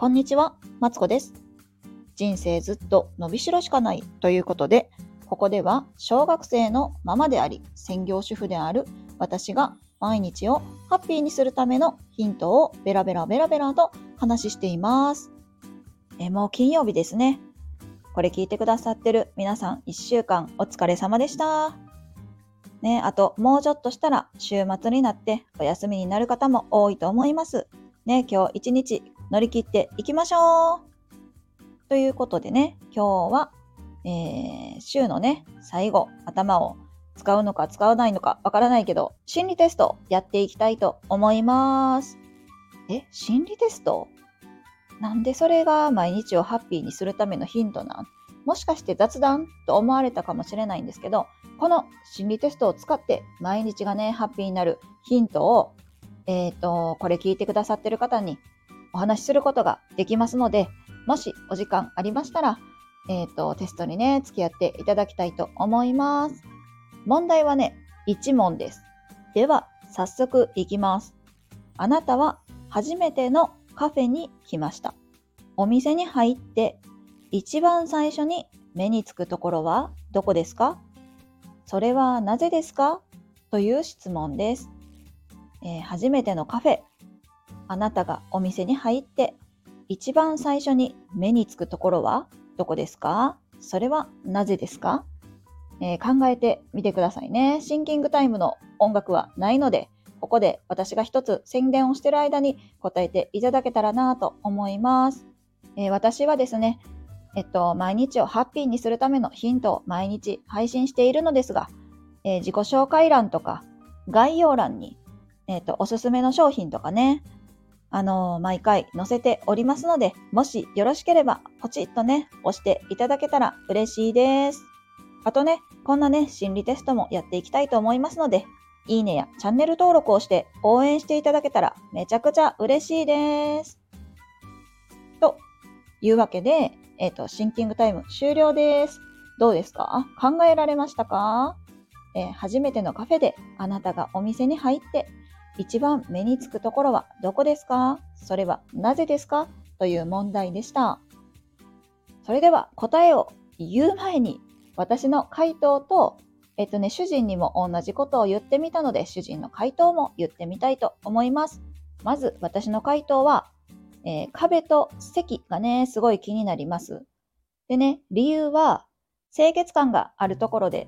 こんにちは、マツコです。人生ずっと伸びしろしかないということで、ここでは小学生のママであり、専業主婦である私が毎日をハッピーにするためのヒントをベラベラベラベラと話しています。えもう金曜日ですね。これ聞いてくださってる皆さん1週間お疲れ様でした。ね、あともうちょっとしたら週末になってお休みになる方も多いと思います。ね、今日一日乗り切っていきましょう。ということでね、今日は、えー週のね、最後、頭を使うのか使わないのかわからないけど、心理テストやっていきたいと思います。え、心理テスト？なんでそれが毎日をハッピーにするためのヒントなん？もしかして雑談と思われたかもしれないんですけど、この心理テストを使って毎日がね、ハッピーになるヒントを、えっ、と、これ聞いてくださってる方にお話しすることができますので、もしお時間ありましたら、えっ、と、テストにね、付き合っていただきたいと思います。問題はね、1問です。では、早速いきます。あなたは初めてのカフェに来ました。お店に入って一番最初に目につくところはどこですか？それはなぜですか？という質問です、えー初めてのカフェ。あなたがお店に入って一番最初に目につくところはどこですか？それはなぜですか、えー考えてみてくださいね。シンキングタイムの音楽はないので、ここで私が一つ宣伝をしている間に答えていただけたらなと思います。えー私はですね、えっと、毎日をハッピーにするためのヒントを毎日配信しているのですが、えー自己紹介欄とか概要欄に、えっと、おすすめの商品とかね、あのー毎回載せておりますので、もしよろしければポチッとね、押していただけたら嬉しいです。あとね、こんなね、心理テストもやっていきたいと思いますので、いいねやチャンネル登録をして応援していただけたらめちゃくちゃ嬉しいです。というわけで、えっ、と、シンキングタイム終了です。どうですか？考えられましたか、えー初めてのカフェであなたがお店に入って一番目につくところはどこですか？それはなぜですか？という問題でした。それでは答えを言う前に私の回答とえっとね、主人にも同じことを言ってみたので、主人の回答も言ってみたいと思います。まず、私の回答は、えー壁と席がね、すごい気になります。でね、理由は、清潔感があるところで、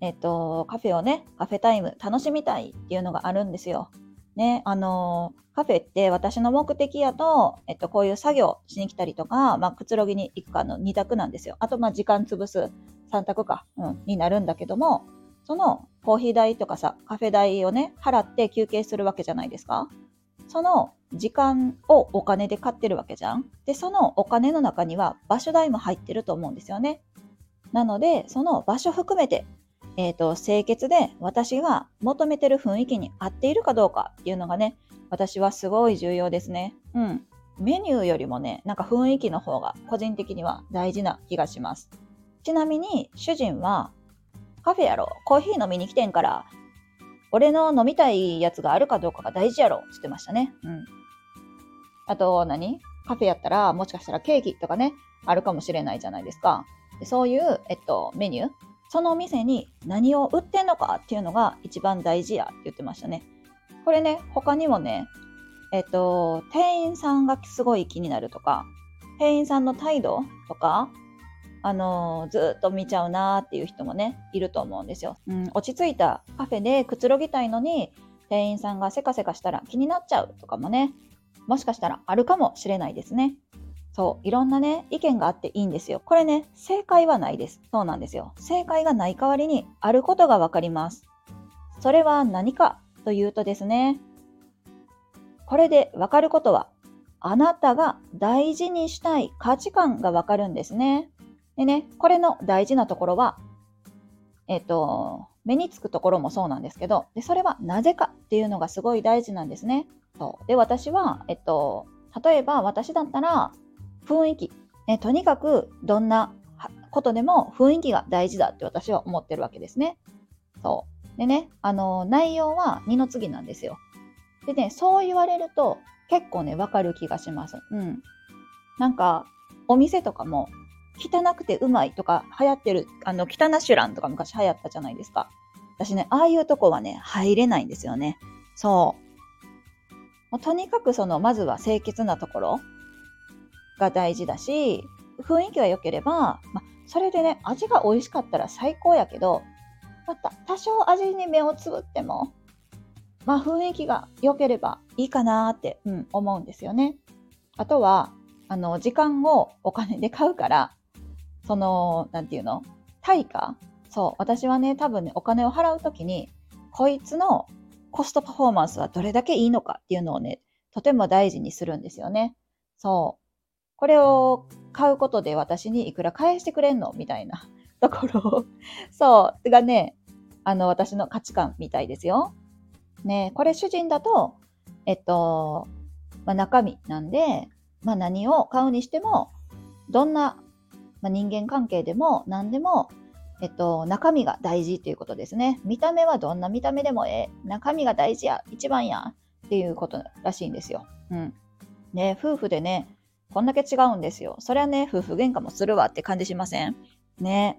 えっと、カフェをね、カフェタイム楽しみたいっていうのがあるんですよ。ね、あのカフェって私の目的やと、えっと、こういう作業しに来たりとか、まあ、くつろぎに行くかの2択なんですよ。あと、まあ、時間潰す3択か、うん、になるんだけども、そのコーヒー代とかさ、カフェ代をね、払って休憩するわけじゃないですか。その時間をお金で買ってるわけじゃん。で、そのお金の中には場所代も入ってると思うんですよね。なので、その場所含めて、えっ、と、清潔で私が求めてる雰囲気に合っているかどうかっていうのがね、私はすごい重要ですね。うん。メニューよりもね、なんか雰囲気の方が個人的には大事な気がします。ちなみに主人はカフェやろ？コーヒー飲みに来てんから俺の飲みたいやつがあるかどうかが大事やろ？って言ってましたね。うん。あと何？カフェやったらもしかしたらケーキとかねあるかもしれないじゃないですか。そういう、えっと、メニューそのお店に何を売ってんのかっていうのが一番大事やって言ってましたね。これね他にもねえっと店員さんがすごい気になるとか店員さんの態度とかあのーずっと見ちゃうなーっていう人もねいると思うんですよ、うん。落ち着いたカフェでくつろぎたいのに店員さんがせかせかしたら気になっちゃうとかもねもしかしたらあるかもしれないですね。そういろんなね意見があっていいんですよ。これね正解はないです。そうなんですよ。正解がない代わりにあることがわかります。それは何かというとですねこれでわかることはあなたが大事にしたい価値観がわかるんですね。でね、これの大事なところは、えっ、と、目につくところもそうなんですけど、でそれはなぜかっていうのがすごい大事なんですね。そうで、私は、えっと、例えば私だったら、雰囲気、ね、とにかくどんなことでも雰囲気が大事だって私は思ってるわけですね。そう。でね、あの、内容は二の次なんですよ。でね、そう言われると結構ね、わかる気がします。うん。なんか、お店とかも、汚くてうまいとか流行ってる、あの、汚シュランとか昔流行ったじゃないですか。私ね、ああいうとこはね、入れないんですよね。そう。もうとにかくその、まずは清潔なところが大事だし、雰囲気が良ければ、まそれでね、味が美味しかったら最高やけど、また多少味に目をつぶっても、まあ雰囲気が良ければいいかなって、うん、思うんですよね。あとは、あの、時間をお金で買うから、その、なんていうの？対価？そう、私はね、多分ね、お金を払うときに、こいつのコストパフォーマンスはどれだけいいのかっていうのをね、とても大事にするんですよね。そう。これを買うことで私にいくら返してくれんの？みたいな ところそう、がね、あの、私の価値観みたいですよ。ね、これ主人だと、えっと、まあ、中身なんで、まあ、何を買うにしても、どんな、まあ、人間関係でも何でも、えっと、中身が大事ということですね。見た目はどんな見た目でもええ。中身が大事や、一番や、っていうことらしいんですよ。うん。ね、夫婦でね、こんだけ違うんですよ。それはね、夫婦喧嘩もするわって感じしません？ね。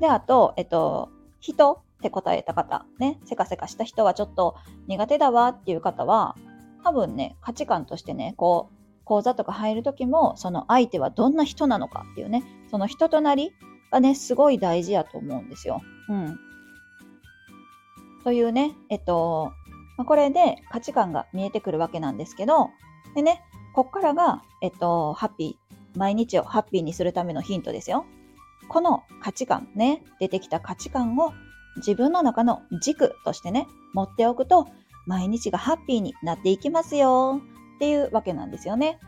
で、あと、えっと、人？って答えた方、ね、せかせかした人はちょっと苦手だわっていう方は、多分ね、価値観としてね、こう、講座とか入るときも、その相手はどんな人なのかっていうね、その人となりがね、すごい大事やと思うんですよ。うん。というね、えっと、まあ、これで価値観が見えてくるわけなんですけど、でね、こっからが、えっと、ハッピー、毎日をハッピーにするためのヒントですよ。この価値観ね、出てきた価値観を自分の中の軸としてね、持っておくと、毎日がハッピーになっていきますよっていうわけなんですよね。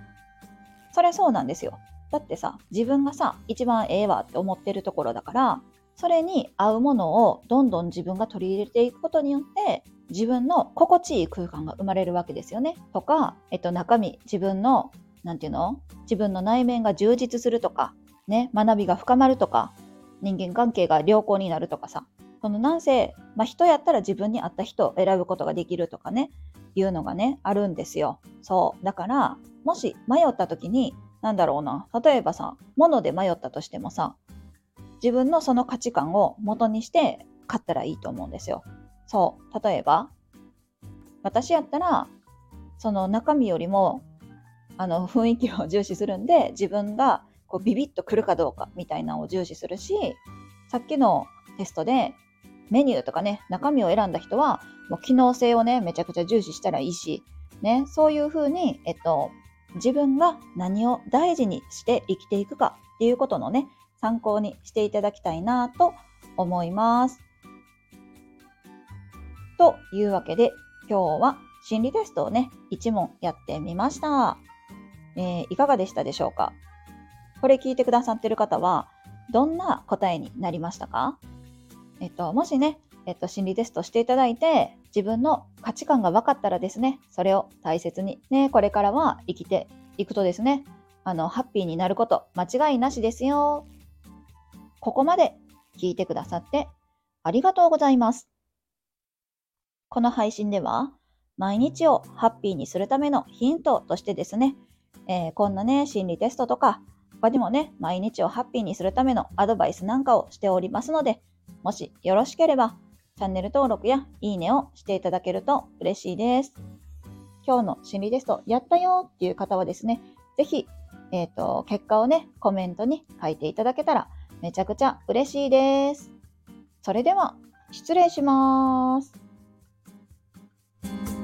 それそうなんですよ。だってさ、自分がさ、一番ええわって思ってるところだから、それに合うものをどんどん自分が取り入れていくことによって、自分の心地いい空間が生まれるわけですよね。とか、えっと、中身、自分の、なんていうの？自分の内面が充実するとか、ね、学びが深まるとか、人間関係が良好になるとかさ、このなんせ、まあ、人やったら自分に合った人を選ぶことができるとかね、いうのがね、あるんですよ。そう。だから、もし迷った時に、なんだろうな、例えばさ、物で迷ったとしてもさ、自分のその価値観を元にして買ったらいいと思うんですよ。そう。例えば、私やったら、その中身よりも、あの、雰囲気を重視するんで、自分がこうビビッとくるかどうかみたいなのを重視するし、さっきのテストでメニューとかね、中身を選んだ人は、もう機能性をね、めちゃくちゃ重視したらいいし、ね、そういうふうに、えっと、自分が何を大事にして生きていくかっていうことのね、参考にしていただきたいなと思います。というわけで、今日は心理テストをね、1問やってみました。えー、いかがでしたでしょうか？これ聞いてくださってる方は、どんな答えになりましたか？えっと、もしね、えっと、心理テストしていただいて、自分の価値観が分かったらですね、それを大切に、ね、これからは生きていくとですね、あの、ハッピーになること、間違いなしですよ。ここまで聞いてくださってありがとうございます。この配信では、毎日をハッピーにするためのヒントとしてですね、えー、こんなね、心理テストとか、他にもね、毎日をハッピーにするためのアドバイスなんかをしておりますので、もしよろしければ、チャンネル登録やいいねをしていただけると嬉しいです。今日の心理テストやったよっていう方はですね、ぜひ、えっ、ー、と、結果をね、コメントに書いていただけたらめちゃくちゃ嬉しいです。それでは、失礼します。Thank you